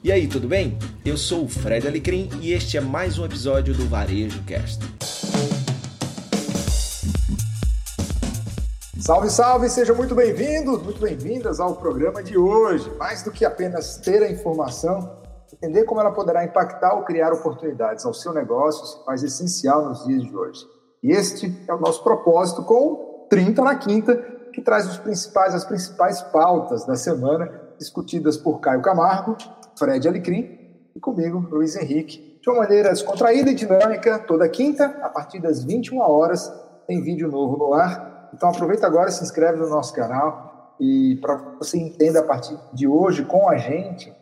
E aí, tudo bem? Eu sou o Fred Alecrim e este é mais um episódio do Varejo Cast. Salve, salve! Sejam muito bem-vindos, muito bem-vindas ao programa de hoje. Mais do que apenas ter a informação, entender como ela poderá impactar ou criar oportunidades ao seu negócio se faz essencial nos dias de hoje. E este é o nosso propósito com 30 na Quinta, que traz os principais, as principais pautas da semana, discutidas por Caio Camargo, Fred Alecrim e comigo, Luiz Henrique, de uma maneira descontraída e dinâmica, toda quinta, a partir das 21 horas, tem vídeo novo no ar. Então aproveita agora, se inscreve no nosso canal e para você entenda a partir de hoje com a gente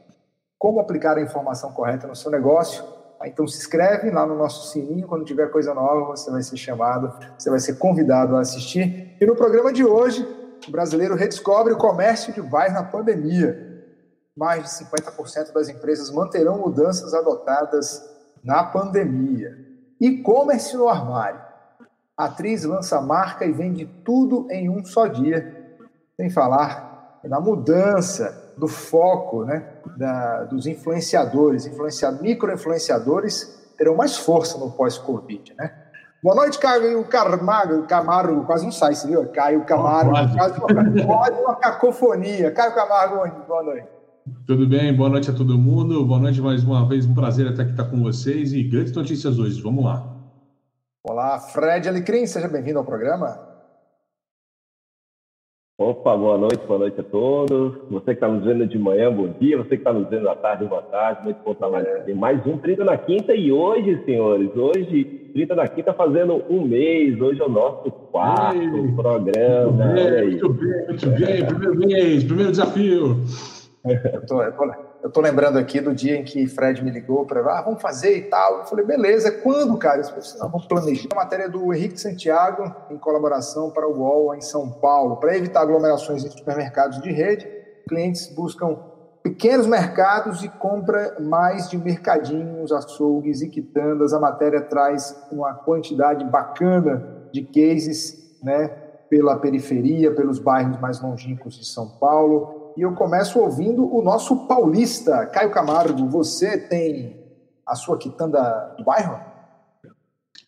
como aplicar a informação correta no seu negócio. Então se inscreve lá no nosso sininho, quando tiver coisa nova, você vai ser chamado, você vai ser convidado a assistir. E no programa de hoje, o brasileiro redescobre o comércio de bairro na pandemia mais de 50% das empresas manterão mudanças adotadas na pandemia. E-commerce no armário. A atriz lança marca e vende tudo em um só dia. Sem falar na mudança do foco né, da, dos influenciadores. Influenciado, micro-influenciadores terão mais força no pós-Covid. Né? Boa noite, Caio Camargo. Camargo, quase não sai, você viu? Caio Camargo, quase, quase uma cacofonia. Caio Camargo, boa noite. Tudo bem? Boa noite a todo mundo. Boa noite mais uma vez. Um prazer até aqui estar com vocês e grandes notícias hoje. Vamos lá. Olá, Fred Alecrim, seja bem-vindo ao programa. Opa, boa noite, boa noite a todos. Você que está nos vendo de manhã, bom dia. Você que está nos vendo à tarde, boa tarde. Muito bom trabalho. É. Tem mais um 30 na quinta e hoje, senhores, hoje, 30 na quinta fazendo um mês. Hoje é o nosso quarto Ei, programa. Muito bem, muito bem, muito bem. Primeiro mês, primeiro desafio. Eu tô, eu tô lembrando aqui do dia em que Fred me ligou para ah, vamos fazer e tal. Eu falei, beleza, quando, cara? Eu falei, não, vamos planejar. A matéria do Henrique Santiago, em colaboração para o UOL em São Paulo. Para evitar aglomerações em supermercados de rede, clientes buscam pequenos mercados e compra mais de mercadinhos, açougues e quitandas. A matéria traz uma quantidade bacana de cases, né, pela periferia, pelos bairros mais longínquos de São Paulo e eu começo ouvindo o nosso paulista, Caio Camargo. Você tem a sua quitanda do bairro?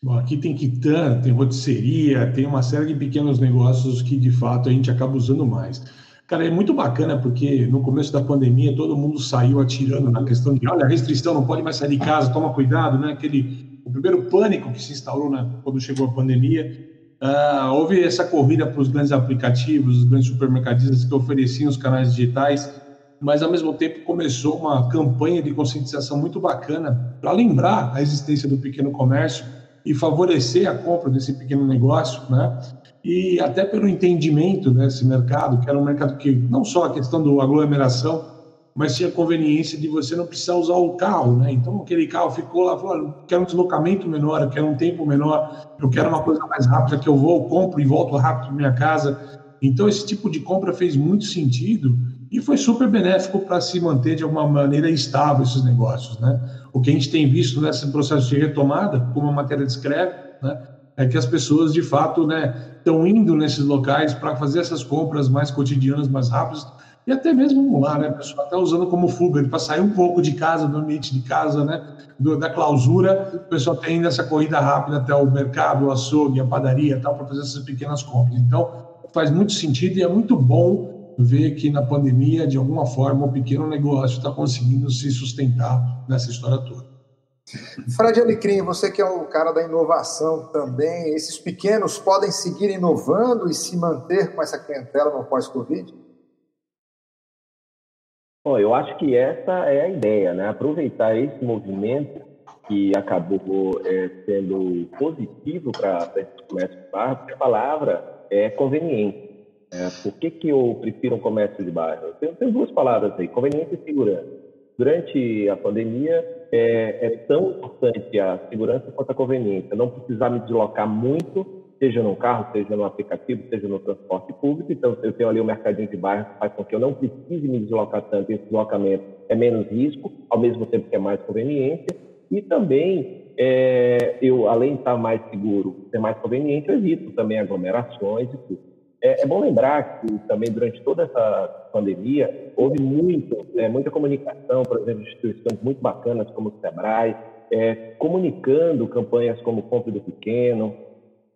Bom, aqui tem quitanda, tem rotisseria, tem uma série de pequenos negócios que de fato a gente acaba usando mais. Cara, é muito bacana porque no começo da pandemia todo mundo saiu atirando na questão de, olha, restrição, não pode mais sair de casa, toma cuidado, né? Aquele o primeiro pânico que se instaurou né, quando chegou a pandemia Uh, houve essa corrida para os grandes aplicativos, os grandes supermercadistas que ofereciam os canais digitais, mas ao mesmo tempo começou uma campanha de conscientização muito bacana para lembrar a existência do pequeno comércio e favorecer a compra desse pequeno negócio, né? E até pelo entendimento desse mercado, que era um mercado que não só a questão da aglomeração, mas tinha conveniência de você não precisar usar o carro, né? Então aquele carro ficou lá, falou, eu quero um deslocamento menor, eu quero um tempo menor, eu quero uma coisa mais rápida que eu vou, compro e volto rápido para minha casa. Então esse tipo de compra fez muito sentido e foi super benéfico para se manter de alguma maneira estável esses negócios, né? O que a gente tem visto nesse processo de retomada, como a matéria descreve, né? É que as pessoas de fato, né, estão indo nesses locais para fazer essas compras mais cotidianas, mais rápidas e até mesmo lá, né? A pessoa está usando como fuga para sair um pouco de casa, do ambiente de casa, né? Do, da clausura, o pessoal tem essa corrida rápida até o mercado, o açougue, a padaria, tal, para fazer essas pequenas compras. Então, faz muito sentido e é muito bom ver que na pandemia, de alguma forma, o pequeno negócio está conseguindo se sustentar nessa história toda. Fred Alecrim, você que é o cara da inovação também, esses pequenos podem seguir inovando e se manter com essa clientela no pós-Covid? Bom, eu acho que essa é a ideia, né? Aproveitar esse movimento que acabou é, sendo positivo para esse comércio de bairro, porque a palavra é conveniência. É, por que, que eu prefiro um comércio de bairro? Tem, tem duas palavras aí, conveniência e segurança. Durante a pandemia, é, é tão importante a segurança quanto a conveniência. Não precisar me deslocar muito seja no carro, seja no aplicativo, seja no transporte público. Então, eu tenho ali um mercadinho de bairro que faz com que eu não precise me deslocar tanto, esse deslocamento é menos risco, ao mesmo tempo que é mais conveniência. E também, é, eu, além de estar mais seguro, ser mais conveniente, eu evito também aglomerações e tudo. É, é, bom lembrar que também durante toda essa pandemia houve muito, é, muita comunicação, por exemplo, instituições muito bacanas como o Sebrae, é, comunicando campanhas como Compre do Pequeno,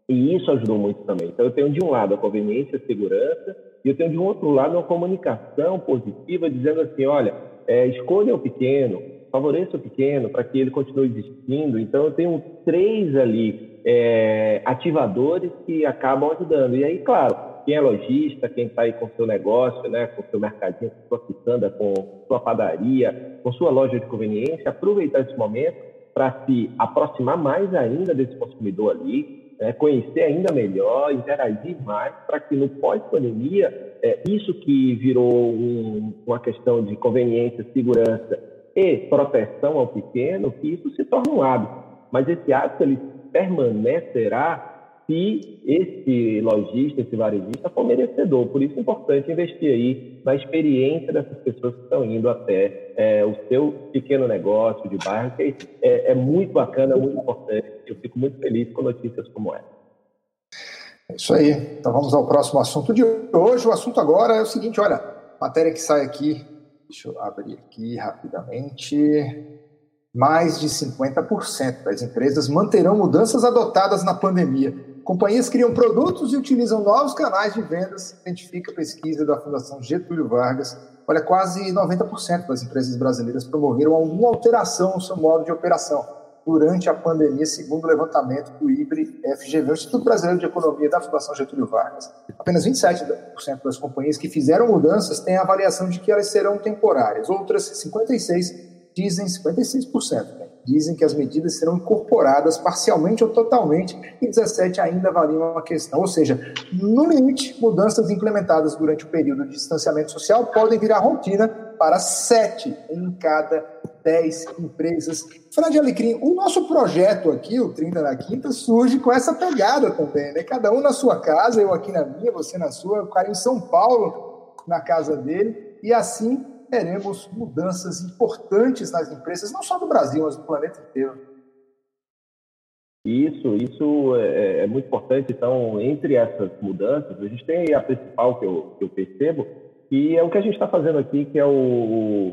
e isso ajudou muito também. Então, eu tenho de um lado a conveniência e segurança, e eu tenho de um outro lado uma comunicação positiva, dizendo assim: olha, é, escolha o pequeno, favoreça o pequeno para que ele continue existindo. Então, eu tenho três ali é, ativadores que acabam ajudando. E aí, claro, quem é lojista, quem está aí com seu negócio, né, com seu mercadinho, com sua quitanda, com sua padaria, com sua loja de conveniência, aproveitar esse momento para se aproximar mais ainda desse consumidor ali, né, conhecer ainda melhor, interagir mais, para que no pós-pandemia, é, isso que virou um, uma questão de conveniência, segurança e proteção ao pequeno, que isso se torne um hábito. Mas esse hábito ele permanecerá se esse lojista, esse varejista for merecedor. Por isso é importante investir aí na experiência dessas pessoas que estão indo até é, o seu pequeno negócio de bairro, que é, é muito bacana, muito importante. Eu fico muito feliz com notícias como essa. É isso aí. Então vamos ao próximo assunto de hoje. O assunto agora é o seguinte: olha, matéria que sai aqui Deixa eu abrir aqui rapidamente. Mais de 50% das empresas manterão mudanças adotadas na pandemia. Companhias criam produtos e utilizam novos canais de vendas, identifica a pesquisa da Fundação Getúlio Vargas. Olha, quase 90% das empresas brasileiras promoveram alguma alteração no seu modo de operação durante a pandemia, segundo o levantamento do IBRE-FGV, o Instituto Brasileiro de Economia da Fundação Getúlio Vargas. Apenas 27% das companhias que fizeram mudanças têm a avaliação de que elas serão temporárias. Outras 56% dizem, 56%, né? Dizem que as medidas serão incorporadas parcialmente ou totalmente e 17 ainda avaliam a questão. Ou seja, no limite, mudanças implementadas durante o período de distanciamento social podem virar rotina para sete em cada dez empresas. Fred Alecrim, o nosso projeto aqui, o 30 na Quinta, surge com essa pegada também, né? Cada um na sua casa, eu aqui na minha, você na sua, o cara em São Paulo, na casa dele, e assim teremos mudanças importantes nas empresas, não só do Brasil, mas do planeta inteiro. Isso, isso é, é, muito importante. Então, entre essas mudanças, a gente tem a principal que eu, que eu percebo, que é o que a gente está fazendo aqui, que é o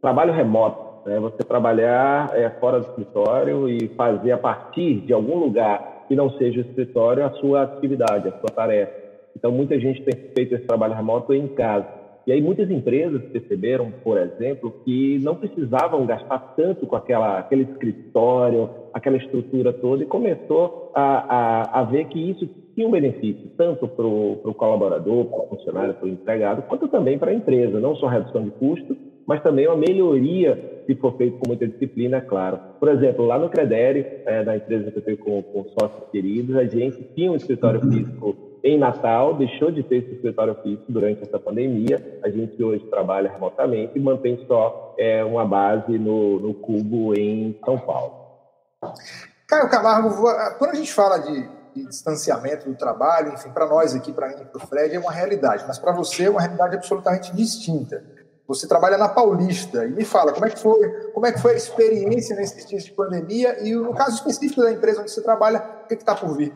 trabalho remoto. Né? Você trabalhar é, fora do escritório e fazer a partir de algum lugar que não seja o escritório a sua atividade, a sua tarefa. Então, muita gente tem feito esse trabalho remoto em casa. E aí muitas empresas perceberam, por exemplo, que não precisavam gastar tanto com aquela, aquele escritório, aquela estrutura toda, e começou a, a, a ver que isso tinha um benefício, tanto para o colaborador, para o funcionário, para o empregado, quanto também para a empresa, não só redução de custo, mas também uma melhoria se for feito com muita disciplina, claro. Por exemplo, lá no Credere, é, da empresa que eu tenho com, com sócios queridos, a gente tinha um escritório físico em Natal, deixou de ter esse escritório físico durante essa pandemia. A gente hoje trabalha remotamente e mantém só é, uma base no, no Cubo em São Paulo. Caio Camargo, quando a gente fala de, de distanciamento do trabalho, enfim, para nós aqui, para mim e para o Fred, é uma realidade, mas para você é uma realidade absolutamente distinta. Você trabalha na Paulista e me fala como é que foi, como é que foi a experiência nesses dias de pandemia e no caso específico da empresa onde você trabalha, o que está por vir?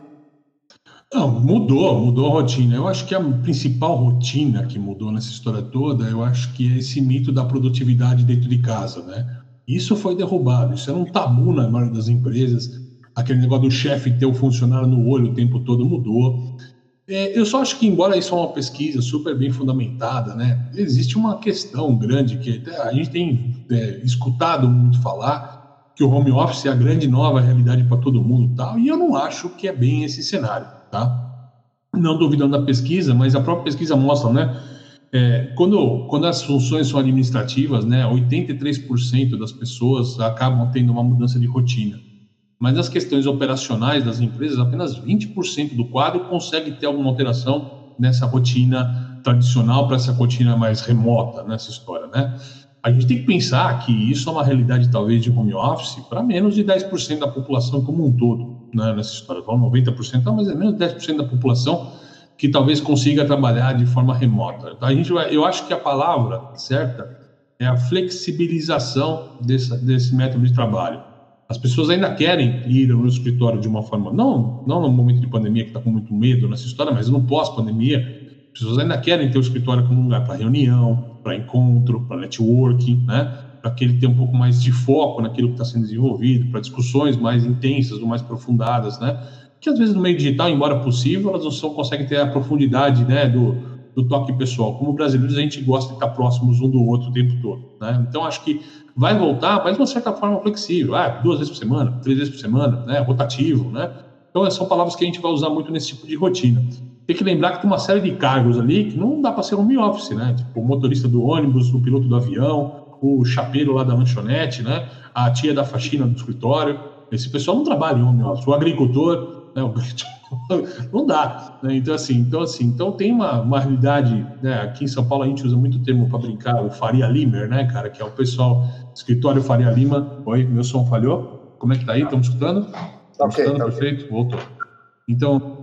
Não, mudou, mudou a rotina. Eu acho que a principal rotina que mudou nessa história toda, eu acho que é esse mito da produtividade dentro de casa, né? Isso foi derrubado, isso era um tabu na maioria das empresas. Aquele negócio do chefe ter o funcionário no olho o tempo todo mudou. É, eu só acho que, embora isso é uma pesquisa super bem fundamentada, né, existe uma questão grande que a gente tem é, escutado muito falar que o home office é a grande nova realidade para todo mundo, tal. E eu não acho que é bem esse cenário tá? Não duvidando da pesquisa, mas a própria pesquisa mostra, né? É, quando, quando as funções são administrativas, né, 83% das pessoas acabam tendo uma mudança de rotina. Mas nas questões operacionais das empresas, apenas 20% do quadro consegue ter alguma alteração nessa rotina tradicional para essa rotina mais remota, nessa história, né? A gente tem que pensar que isso é uma realidade, talvez, de home office para menos de 10% da população como um todo né, nessa história. Vão 90%, mas é menos de 10% da população que talvez consiga trabalhar de forma remota. A gente vai, eu acho que a palavra certa é a flexibilização desse, desse método de trabalho. As pessoas ainda querem ir no escritório de uma forma, não, não no momento de pandemia que está com muito medo nessa história, mas no pós-pandemia, As pessoas ainda querem ter o escritório como um lugar para reunião, para encontro, para networking, né? Para que ele tenha um pouco mais de foco naquilo que está sendo desenvolvido, para discussões mais intensas ou mais profundadas, né? Que às vezes no meio digital, embora possível, elas não são, conseguem ter a profundidade, né? Do, do toque pessoal. Como brasileiros, a gente gosta de estar próximos um do outro o tempo todo, né? Então acho que vai voltar, mas de uma certa forma flexível, ah, duas vezes por semana, três vezes por semana, né? Rotativo, né? Então são palavras que a gente vai usar muito nesse tipo de rotina tem que lembrar que tem uma série de cargos ali que não dá para ser home office, né? Tipo, o motorista do ônibus, o piloto do avião, o chapeiro lá da lanchonete, né? A tia da faxina do escritório. Esse pessoal não trabalha em home office. O agricultor, né? não dá. Né? Então, assim, então, assim, então tem uma, uma realidade, né? Aqui em São Paulo a gente usa muito o termo para brincar, o Faria Limer, né, cara? Que é o pessoal, escritório Faria Lima. Oi, meu som falhou? Como é que tá aí? Estamos escutando? Estamos okay, escutando? Tá Perfeito? Okay. Voltou. Então,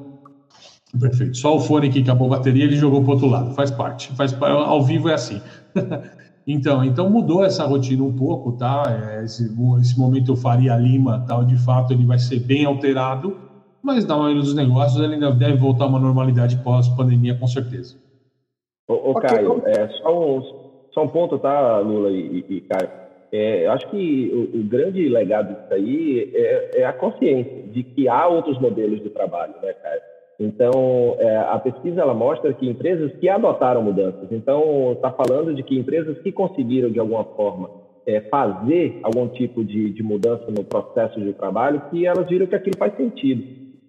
Perfeito. Só o fone que acabou a bateria, ele jogou para o outro lado. Faz parte. Faz ao vivo é assim. então, então mudou essa rotina um pouco, tá? É, esse, esse momento eu faria Lima, tal, de fato ele vai ser bem alterado, mas na maioria dos negócios ele ainda deve voltar a uma normalidade pós-pandemia, com certeza. Ô, ô Caio, é, só, um, só um ponto, tá, Lula e, e Caio? É, eu acho que o, o, grande legado disso aí é, é a consciência de que há outros modelos de trabalho, né, Caio? Então, é, a pesquisa ela mostra que empresas que adotaram mudanças, então está falando de que empresas que conseguiram de alguma forma é, fazer algum tipo de, de, mudança no processo de trabalho, que elas viram que aquilo faz sentido.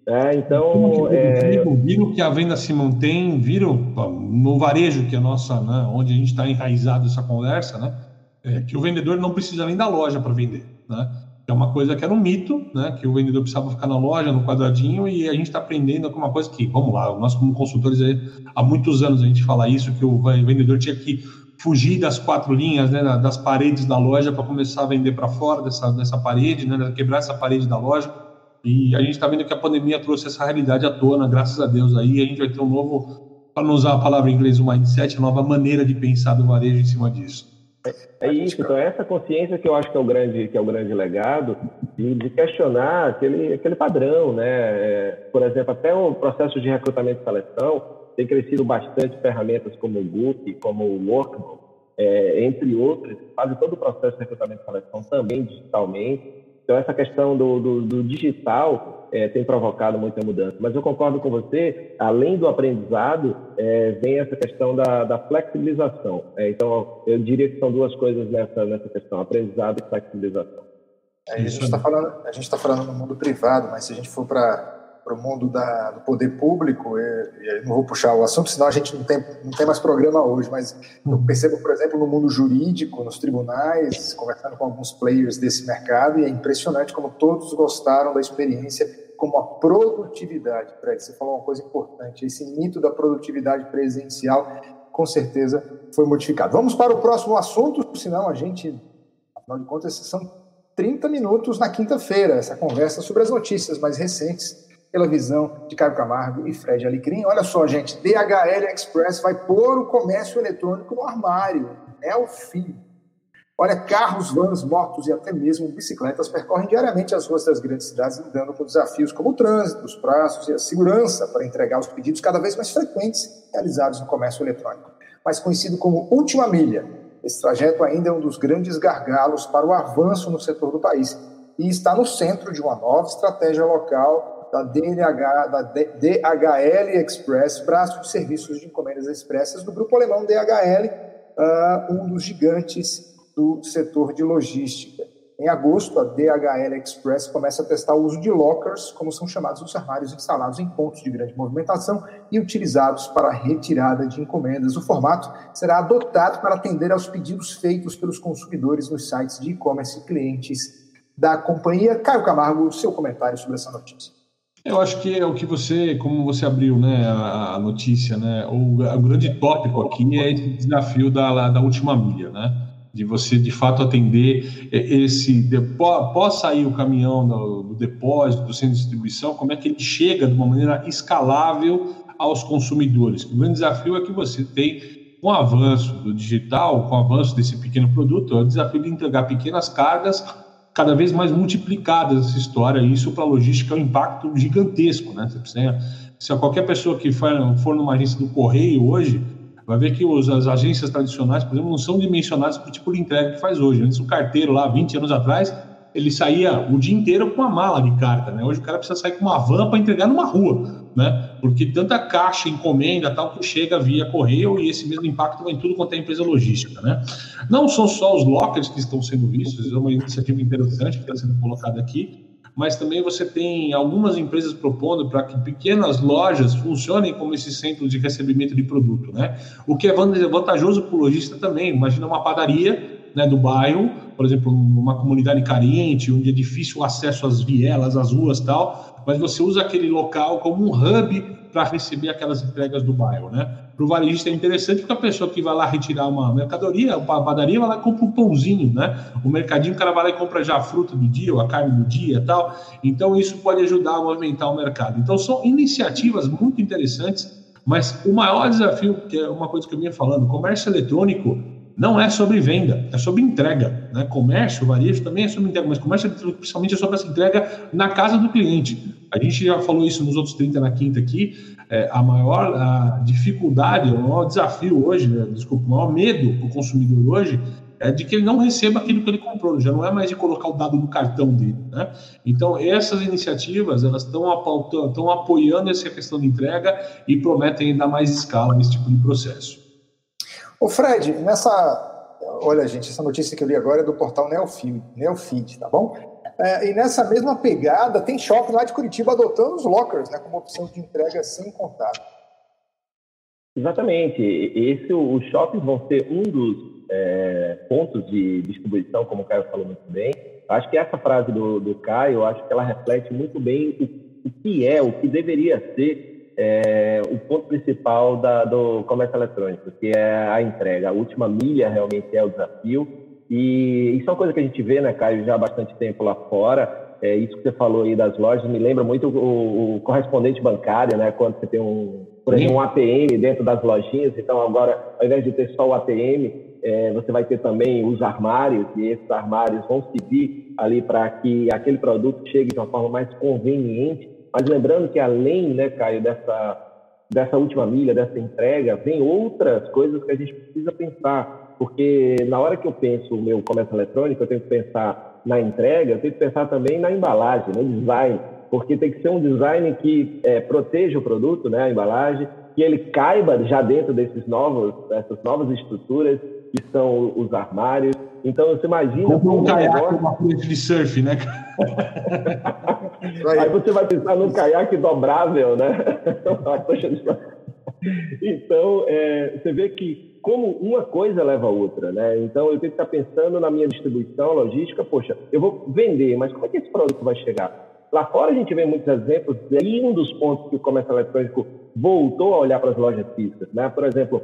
Né? Então, é... viram que a venda se mantém, viram no varejo que é nossa, né, onde a gente está enraizado essa conversa, né, é, que o vendedor não precisa nem da loja para vender, né? É uma coisa que era um mito, né? Que o vendedor precisava ficar na loja, no quadradinho, e a gente está aprendendo com uma coisa que, vamos lá, nós como consultores há muitos anos a gente fala isso, que o vendedor tinha que fugir das quatro linhas, né, das paredes da loja para começar a vender para fora dessa, dessa parede, né, quebrar essa parede da loja. E a gente está vendo que a pandemia trouxe essa realidade à tona, graças a Deus aí, a gente vai ter um novo, para não usar a palavra em inglês, um mindset, uma nova maneira de pensar do varejo em cima disso. É isso, então é essa consciência que eu acho que é o grande, que é o grande legado de, de questionar aquele, aquele padrão, né? É, por exemplo, até o processo de recrutamento e seleção tem crescido bastante ferramentas como o Book, como o Workable, é, entre outras, fazem todo o processo de recrutamento e seleção também digitalmente. Então, essa questão do, do, do digital é, tem provocado muita mudança. Mas eu concordo com você, além do aprendizado, é, vem essa questão da, da flexibilização. É, então, eu diria que são duas coisas nessa, nessa questão, aprendizado e flexibilização. É, a gente está falando, a gente está falando no mundo privado, mas se a gente for para para o mundo da, do poder público, e, e não vou puxar o assunto, senão a gente não tem, não tem mais programa hoje, mas eu uhum. percebo, por exemplo, no mundo jurídico, nos tribunais, conversando com alguns players desse mercado, e é impressionante como todos gostaram da experiência, como a produtividade, Fred, você falou uma coisa importante, esse mito da produtividade presencial, com certeza foi modificado. Vamos para o próximo assunto, senão a gente, afinal de contas, são 30 minutos na quinta-feira, essa conversa sobre as notícias mais recentes pela visão de Caio Camargo e Fred Alecrim. Olha só, gente, DHL Express vai pôr o comércio eletrônico no armário. É o fim. Olha, carros, vans, motos e até mesmo bicicletas percorrem diariamente as ruas das grandes cidades, lidando com desafios como o trânsito, os prazos e a segurança para entregar os pedidos cada vez mais frequentes realizados no comércio eletrônico. Mais conhecido como Última Milha, esse trajeto ainda é um dos grandes gargalos para o avanço no setor do país e está no centro de uma nova estratégia local da DNH, da DHL Express, braço de serviços de encomendas expressas do grupo alemão DHL, uh, ah, um dos gigantes do setor de logística. Em agosto, a DHL Express começa a testar o uso de lockers, como são chamados os armários instalados em pontos de grande movimentação e utilizados para retirada de encomendas. O formato será adotado para atender aos pedidos feitos pelos consumidores nos sites de e-commerce clientes da companhia. Caio Camargo, seu comentário sobre essa notícia. Eu acho que é o que você, como você abriu, né, a, notícia, né, o, o, grande tópico aqui é esse desafio da, da última milha, né, de você de fato atender esse, após sair o caminhão do, do depósito, do centro de distribuição, como é que ele chega de uma maneira escalável aos consumidores. O grande desafio é que você tem com o avanço do digital, com o avanço desse pequeno produto, é o desafio de entregar pequenas cargas cada vez mais multiplicadas essa história, e isso para a logística é um impacto gigantesco, né? Você precisa Se qualquer pessoa que for, for numa agência do correio hoje, vai ver que os, as agências tradicionais, por exemplo, não são dimensionadas para o tipo de entrega que faz hoje. Antes, o carteiro lá, 20 anos atrás, ele saía o dia inteiro com uma mala de carta, né? Hoje o cara precisa sair com uma van para entregar numa rua, né? Porque tanta caixa, encomenda, tal, que chega via correio e esse mesmo impacto vai em tudo quanto é empresa logística, né? Não são só os lockers que estão sendo vistos, é uma iniciativa interessante que está sendo colocada aqui, mas também você tem algumas empresas propondo para que pequenas lojas funcionem como esse centro de recebimento de produto, né? O que é vantajoso para o lojista também. Imagina uma padaria né, do bairro, por exemplo, uma comunidade carente, onde é difícil o acesso às vielas, às ruas tal, mas você usa aquele local como um hub para receber aquelas entregas do bairro, né? Para o varejista é interessante porque a pessoa que vai lá retirar uma mercadoria, uma padaria, vai lá e compra um pãozinho, né? O mercadinho, o cara vai lá e compra já a fruta do dia, ou a carne do dia e tal. Então, isso pode ajudar a movimentar o mercado. Então, são iniciativas muito interessantes, mas o maior desafio, que é uma coisa que eu vinha falando, comércio eletrônico não é sobre venda, é sobre entrega. Né? Comércio, varejo também é sobre entrega, mas comércio principalmente é sobre essa entrega na casa do cliente. A gente já falou isso nos outros 30 na quinta aqui. É, a maior a dificuldade, o maior desafio hoje, né? desculpa, o maior medo do consumidor hoje é de que ele não receba aquilo que ele comprou, já não é mais de colocar o dado no cartão dele. Né? Então, essas iniciativas elas estão apoiando essa questão de entrega e prometem ainda mais escala nesse tipo de processo. O Fred, nessa. Olha, gente, essa notícia que eu li agora é do portal Neofeed, tá bom? É, e nessa mesma pegada, tem shopping lá de Curitiba adotando os lockers, né, como opção de entrega sem contato. Exatamente. Esse, os shoppings vão ser um dos é, pontos de distribuição, como o Caio falou muito bem. Acho que essa frase do, do Caio, acho que ela reflete muito bem o, o que é, o que deveria ser é, o ponto principal da, do comércio eletrônico, que é a entrega. A última milha realmente é o desafio. E isso é uma coisa que a gente vê, né, Caio, já há bastante tempo lá fora. É, isso que você falou aí das lojas me lembra muito o, o correspondente bancário, né? Quando você tem um, por exemplo, um ATM dentro das lojinhas. Então, agora, ao invés de ter só o ATM, é, você vai ter também os armários, e esses armários vão servir ali para que aquele produto chegue de uma forma mais conveniente mas lembrando que além, né, Caio, dessa, dessa última milha, dessa entrega, vem outras coisas que a gente precisa pensar. Porque na hora que eu penso o meu comércio eletrônico, eu tenho que pensar na entrega, eu tenho que pensar também na embalagem, no design. Porque tem que ser um design que é, proteja o produto, né, a embalagem, que ele caiba já dentro desses novos, dessas novas estruturas que são os armários. Então, você imagina... Como um caiaque, uma frente de surf, né? Aí você vai pensar num caiaque dobrável, né? então, é, você vê que como uma coisa leva a outra, né? Então, eu tenho que estar pensando na minha distribuição, logística. Poxa, eu vou vender, mas como é que esse produto vai chegar? Lá fora a gente vê muitos exemplos, e um dos pontos que o comércio eletrônico voltou a olhar para as lojas físicas, né? Por exemplo,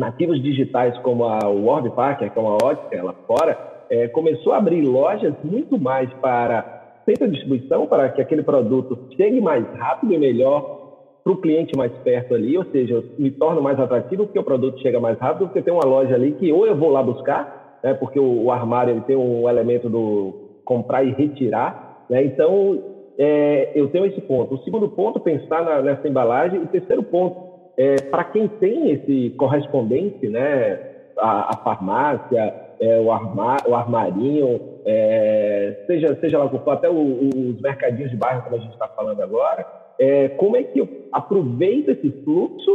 nativos digitais como a Warby Parker, que é uma ótica lá fora, é, começou a abrir lojas muito mais para centro de distribuição para que aquele produto chegue mais rápido e melhor para o cliente mais perto ali, ou seja, me torna mais atrativo porque o produto chega mais rápido, porque tem uma loja ali que ou eu vou lá buscar, né, porque o, o armário ele tem um elemento do comprar e retirar, né, então é, eu tenho esse ponto. O segundo ponto, pensar na, nessa embalagem. O terceiro ponto, é, para quem tem esse correspondente, né, a, a farmácia, é, o, armar, o armarinho, é, seja, seja lá o que for, até o, os mercadinhos de bairro, como a gente está falando agora, é, como é que eu aproveito esse fluxo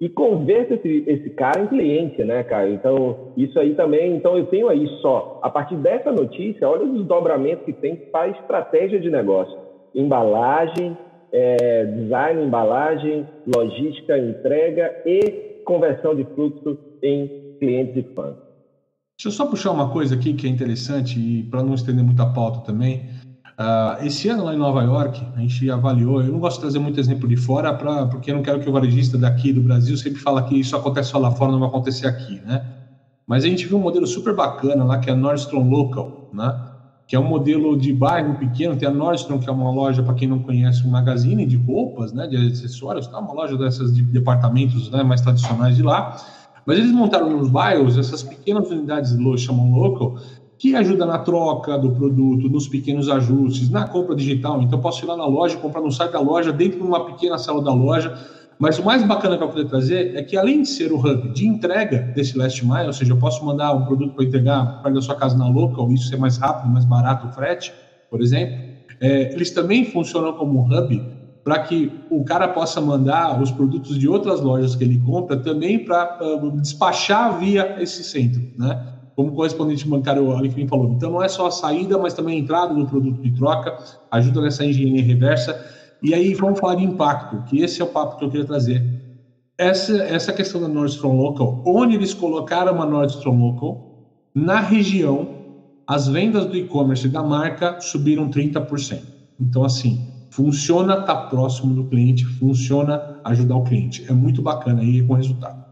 e converto esse, esse cara em cliente, né, cara? Então, isso aí também, então eu tenho aí só, a partir dessa notícia, olha os desdobramentos que tem para estratégia de negócio. Embalagem, é, design, embalagem, logística, entrega e conversão de fluxo em clientes e fãs. Deixa eu só puxar uma coisa aqui que é interessante e para não estender muita pauta também. Uh, esse ano lá em Nova York, a gente avaliou. Eu não gosto de trazer muito exemplo de fora, pra, porque eu não quero que o varejista daqui do Brasil sempre fala que isso acontece só lá fora, não vai acontecer aqui, né? Mas a gente viu um modelo super bacana lá, que é a Nordstrom Local, né? Que é um modelo de bairro pequeno. Tem a Nordstrom, que é uma loja, para quem não conhece, um magazine de roupas, né? De acessórios, tá? Uma loja dessas de departamentos né, mais tradicionais de lá mas eles montaram nos bairros essas pequenas unidades chamam local, que ajuda na troca do produto, nos pequenos ajustes, na compra digital. Então, posso ir lá na loja, comprar no site da loja, dentro de uma pequena sala da loja. Mas o mais bacana que eu poder trazer é que, além de ser o hub de entrega desse last mile, ou seja, eu posso mandar um produto para entregar perto da sua casa na local, isso ser mais rápido, mais barato o frete, por exemplo, é, eles também funcionam como um hub para que o cara possa mandar os produtos de outras lojas que ele compra também para uh, despachar via esse centro, né? Como o correspondente bancário Alecrim falou. Então não é só a saída, mas também a entrada do produto de troca, ajuda nessa engenharia reversa. E aí vamos falar de impacto, que esse é o papo que eu queria trazer. Essa, essa questão da Nordstrom Local, onde eles colocaram uma Nordstrom Local, na região, as vendas do e-commerce da marca subiram 30%. Então, assim, funciona estar tá próximo do cliente, funciona ajudar o cliente. É muito bacana aí com o resultado.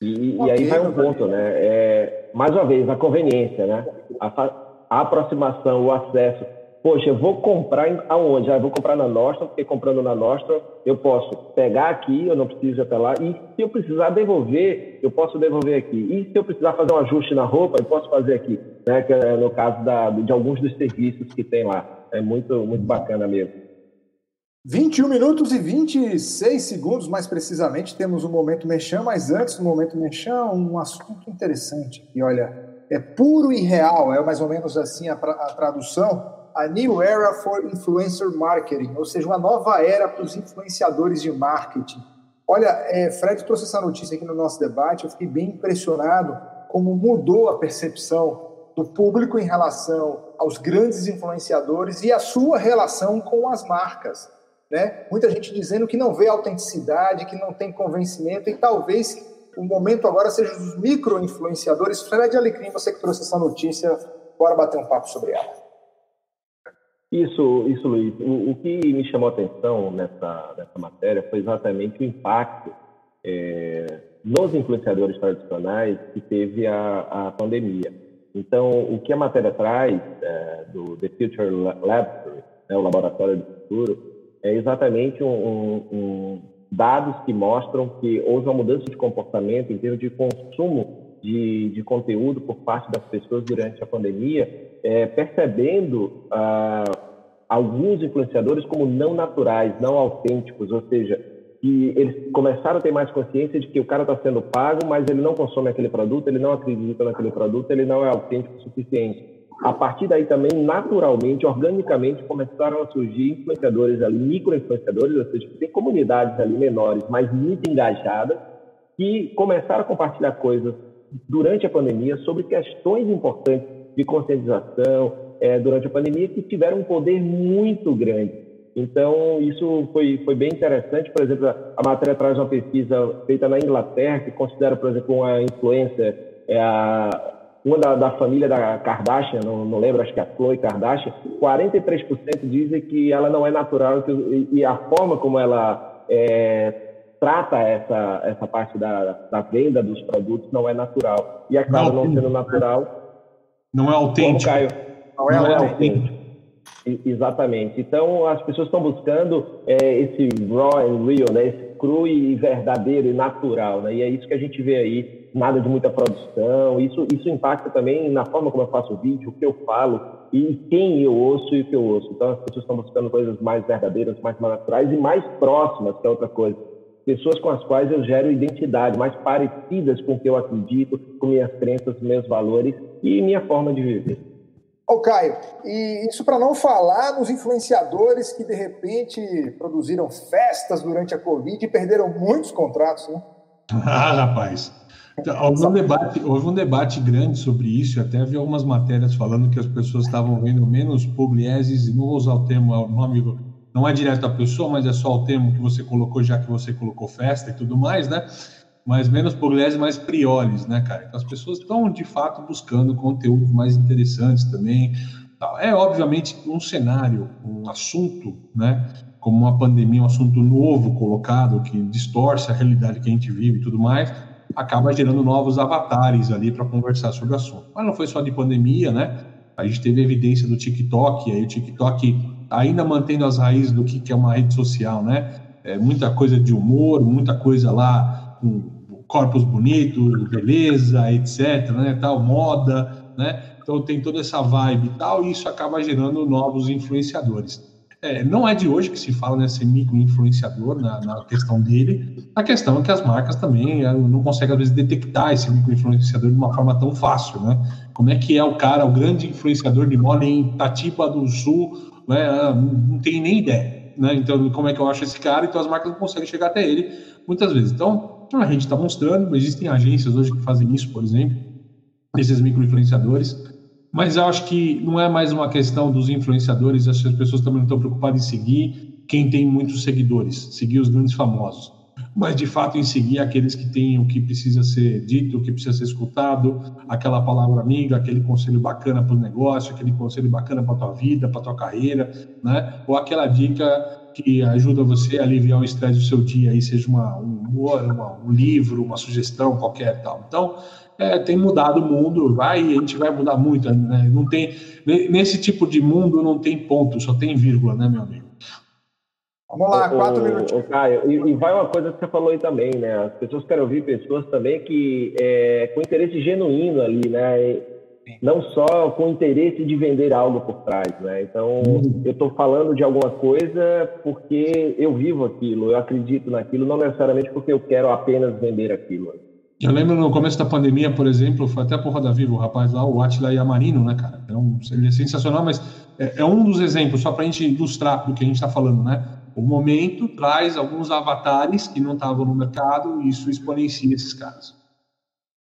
E, okay, e aí vai um ponto, né? É, mais uma vez, a conveniência, né? A, a, aproximação, o acesso. Poxa, eu vou comprar aonde? Ah, vou comprar na Nostra, porque comprando na Nostra eu posso pegar aqui, eu não preciso ir até lá. E se eu precisar devolver, eu posso devolver aqui. E se eu precisar fazer um ajuste na roupa, eu posso fazer aqui. Né? Que é no caso da, de alguns dos serviços que tem lá. É muito, muito bacana mesmo. 21 minutos e 26 segundos, mais precisamente, temos o Momento Mechan, mas antes do Momento Mechan, um assunto interessante. E olha, é puro e real, é mais ou menos assim a, a tradução. A New Era for Influencer Marketing, ou seja, uma nova era para os influenciadores de marketing. Olha, é, Fred trouxe essa notícia aqui no nosso debate, eu fiquei bem impressionado como mudou a percepção do público em relação aos grandes influenciadores e a sua relação com as marcas. Né? Muita gente dizendo que não vê autenticidade, que não tem convencimento, e talvez o momento agora seja os micro-influenciadores. Fred Alecrim, você que trouxe essa notícia, bora bater um papo sobre ela. Isso, isso, Luiz. O, o que me chamou a atenção nessa, nessa matéria foi exatamente o impacto é, nos influenciadores tradicionais que teve a, a pandemia. Então, o que a matéria traz é, do The Future Laboratory, né, o laboratório do futuro, é exatamente um, um, um, dados que mostram que houve uma mudança de comportamento em termos de consumo de, de conteúdo por parte das pessoas durante a pandemia, é, percebendo ah, alguns influenciadores como não naturais, não autênticos, ou seja, que eles começaram a ter mais consciência de que o cara está sendo pago, mas ele não consome aquele produto, ele não acredita naquele produto, ele não é autêntico o suficiente. A partir daí também, naturalmente, organicamente, começaram a surgir influenciadores ali, micro-influenciadores, ou seja, tem comunidades ali menores, mas muito engajadas, que começaram a compartilhar coisas durante a pandemia sobre questões importantes de conscientização é, durante a pandemia que tiveram um poder muito grande. Então, isso foi, foi bem interessante. Por exemplo, a matéria traz uma pesquisa feita na Inglaterra, que considera, por exemplo, uma influência, é a, uma da, da, família da Kardashian, não, não, lembro, acho que é a Khloe Kardashian, 43% dizem que ela não é natural que, e, a forma como ela é, trata essa, essa parte da, da venda dos produtos não é natural. E acaba não sendo natural. Não é autêntico. Caio, não é, não é autêntico. Exatamente. Então, as pessoas estão buscando é, esse raw and real, né? esse cru e verdadeiro e natural. Né? E é isso que a gente vê aí, nada de muita produção. Isso, isso impacta também na forma como eu faço o vídeo, o que eu falo e quem eu ouço e o que eu ouço. Então, as pessoas estão buscando coisas mais verdadeiras, mais naturais e mais próximas, que é outra coisa. Pessoas com as quais eu gero identidade, mais parecidas com o que eu acredito, com minhas crenças, meus valores e minha forma de viver. Ô, Caio, e isso para não falar nos influenciadores que de repente produziram festas durante a Covid e perderam muitos contratos, né? Ah, rapaz. Então, houve, um debate, houve um debate grande sobre isso, até vi algumas matérias falando que as pessoas estavam vendo menos puglieses, não vou usar o termo, o nome não é direto à pessoa, mas é só o termo que você colocou, já que você colocou festa e tudo mais, né? Mas menos Pugliese mais Prioles, né, cara? Então as pessoas estão de fato buscando conteúdos mais interessantes também. É obviamente um cenário, um assunto, né, como uma pandemia, um assunto novo colocado que distorce a realidade que a gente vive e tudo mais, acaba gerando novos avatares ali para conversar sobre o assunto. Mas não foi só de pandemia, né? A gente teve evidência do TikTok, aí o TikTok ainda mantendo as raízes do que é uma rede social, né? É muita coisa de humor, muita coisa lá com corpos bonitos, beleza, etc, né, tal, moda, né? Então tem toda essa vibe e tal, e isso acaba gerando novos influenciadores. É, não é de hoje que se fala nesse micro-influenciador na, na, questão dele. A questão é que as marcas também é, não conseguem, às vezes, detectar esse micro-influenciador de uma forma tão fácil, né? Como é que é o cara, o grande influenciador de moda em Tatiba do Sul, né? Ah, não tem nem ideia, né? Então, como é que eu acho esse cara? Então, as marcas não conseguem chegar até ele muitas vezes. Então, a gente está mostrando, existem agências hoje que fazem isso, por exemplo, esses micro-influenciadores. Mas eu acho que não é mais uma questão dos influenciadores, acho que as pessoas também não estão preocupadas em seguir quem tem muitos seguidores, seguir os grandes famosos. Mas, de fato, em seguir aqueles que têm o que precisa ser dito, o que precisa ser escutado, aquela palavra amiga, aquele conselho bacana para o negócio, aquele conselho bacana para a tua vida, para a tua carreira, né? Ou aquela dica que ajuda você a aliviar o estresse do seu dia, aí seja uma, um humor, uma, um livro, uma sugestão qualquer tal. Então, é, tem mudado o mundo, vai, a gente vai mudar muito, né? Não tem, nesse tipo de mundo não tem ponto, só tem vírgula, né, meu amigo? Vamos lá, quatro minutos. Caio, e, e, vai uma coisa que você falou aí também, né? As pessoas querem ouvir pessoas também que é, com interesse genuíno ali, né? Não só com interesse de vender algo por trás, né? Então, uhum. eu estou falando de alguma coisa porque eu vivo aquilo, eu acredito naquilo, não necessariamente porque eu quero apenas vender aquilo. Eu lembro no começo da pandemia, por exemplo, foi até a porra da Vivo, o rapaz lá, o Atila Yamarino, né, cara? É um, ele é sensacional, mas é, é um dos exemplos, só para a gente ilustrar do que a gente está falando, né? O momento traz alguns avatares que não estavam no mercado e isso exponencia esses caras.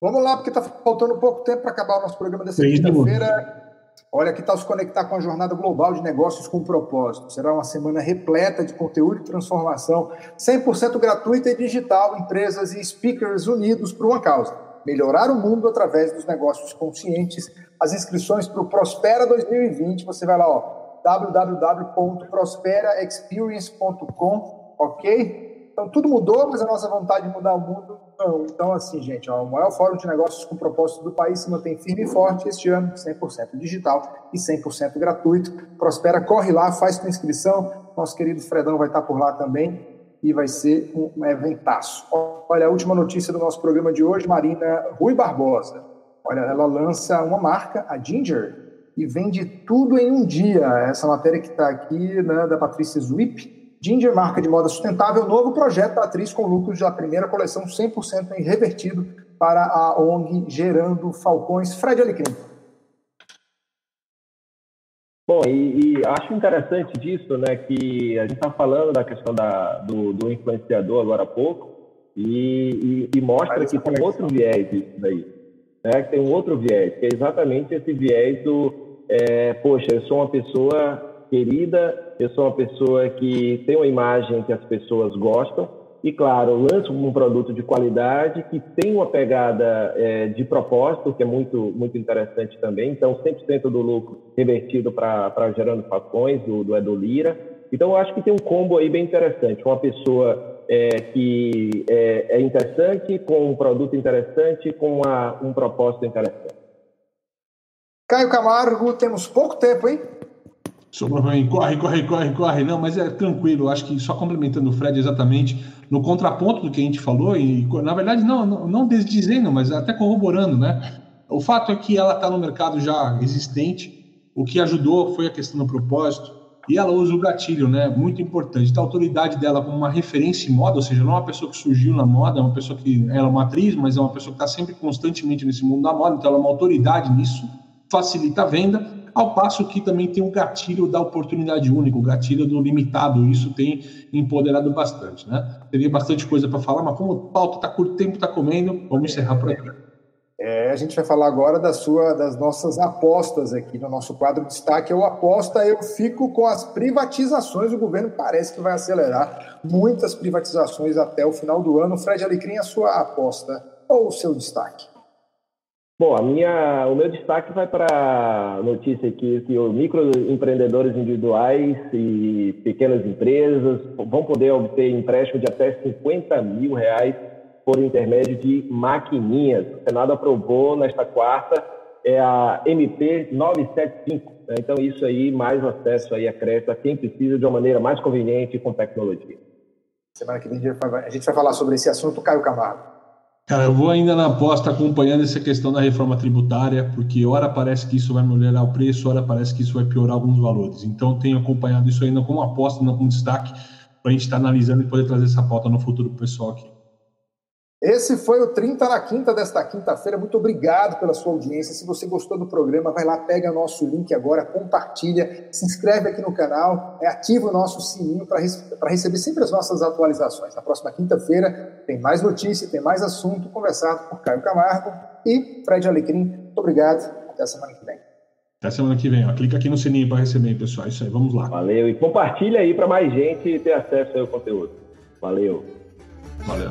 Vamos lá, porque está faltando pouco tempo para acabar o nosso programa dessa quinta-feira. Olha, que tal se conectar com a Jornada Global de Negócios com Propósito? Será uma semana repleta de conteúdo e transformação, 100% gratuita e digital, empresas e speakers unidos por uma causa: melhorar o mundo através dos negócios conscientes. As inscrições para o Prospera 2020, você vai lá, ó, www.prosperaexperience.com, ok? Então, tudo mudou, mas a nossa vontade de mudar o mundo não. Então, assim, gente, ó, o maior fórum de negócios com propósito do país se mantém firme e forte este ano, 100% digital e 100% gratuito. Prospera, corre lá, faz tua inscrição. Nosso querido Fredão vai estar por lá também e vai ser um eventaço. Olha, a última notícia do nosso programa de hoje, Marina Rui Barbosa. Olha, ela lança uma marca, a Ginger, e vende tudo em um dia. Essa matéria que está aqui, né, da Patrícia Zwip, Ginger, marca de moda sustentável, novo projeto da atriz com lucros da primeira coleção 100% revertido para a ONG Gerando Falcões. Fred Alecrim. Bom, e, e, acho interessante disso, né, que a gente está falando da questão da, do, do, influenciador agora há pouco, e, e, e mostra que tem outro viés isso daí, né, que tem um outro viés, que é exatamente esse viés do, é, poxa, eu sou uma pessoa querida, eu sou uma pessoa que tem uma imagem que as pessoas gostam e, claro, lanço um produto de qualidade que tem uma pegada é, de propósito, que é muito, muito interessante também. Então, 100% do lucro revertido para Gerando Facões, do, do Edu Lira. Então, eu acho que tem um combo aí bem interessante. Uma pessoa é, que é, é, interessante, com um produto interessante, com uma, um propósito interessante. Caio Camargo, temos pouco tempo, hein? Sobrou corre, corre, corre, corre. Não, mas é tranquilo. Acho que só complementando o Fred exatamente no contraponto do que a gente falou, e na verdade não, não, não desdizendo, mas até corroborando, né? O fato é que ela está no mercado já existente. O que ajudou foi a questão do propósito. E ela usa o gatilho, né? Muito importante. Da autoridade dela como uma referência em moda, ou seja, não é uma pessoa que surgiu na moda, é uma pessoa que ela é uma atriz, mas é uma pessoa que está sempre constantemente nesse mundo da moda, então ela é uma autoridade nisso, facilita a venda ao passo que também tem o gatilho da oportunidade única, o gatilho do limitado, isso tem empoderado bastante, né? Teria bastante coisa para falar, mas como o pauta está curto, tempo está comendo, vamos encerrar por aqui. É, a gente vai falar agora da sua, das nossas apostas aqui no nosso quadro de destaque. Eu aposta, eu fico com as privatizações. O governo parece que vai acelerar muitas privatizações até o final do ano. Fred Alecrim, a sua aposta ou o seu destaque? Bom, a minha, o meu destaque vai para a notícia aqui que os microempreendedores individuais e pequenas empresas vão poder obter empréstimo de até 50 mil reais por intermédio de maquininhas. O Senado aprovou nesta quarta é a MP 975. Né? Então, isso aí, mais acesso aí a crédito a quem precisa de uma maneira mais conveniente com tecnologia. Semana que vem a gente vai falar sobre esse assunto, Caio Camargo. Cara, eu vou ainda na aposta acompanhando essa questão da reforma tributária, porque ora parece que isso vai melhorar o preço, ora parece que isso vai piorar alguns valores. Então, tenho acompanhado isso ainda como aposta, não com destaque, para a gente estar tá analisando e poder trazer essa pauta no futuro para o pessoal aqui. Esse foi o 30 na quinta desta quinta-feira. Muito obrigado pela sua audiência. Se você gostou do programa, vai lá, pega nosso link agora, compartilha, se inscreve aqui no canal, é, ativa o nosso sininho para receber sempre as nossas atualizações. Na próxima quinta-feira tem mais notícia, tem mais assunto conversado por Caio Camargo e Fred Alecrim. Muito obrigado. Até a semana que vem. Até semana que vem. Ó. Clica aqui no sininho para receber, pessoal. Isso aí, vamos lá. Valeu. E compartilha aí para mais gente ter acesso ao conteúdo. Valeu. Valeu.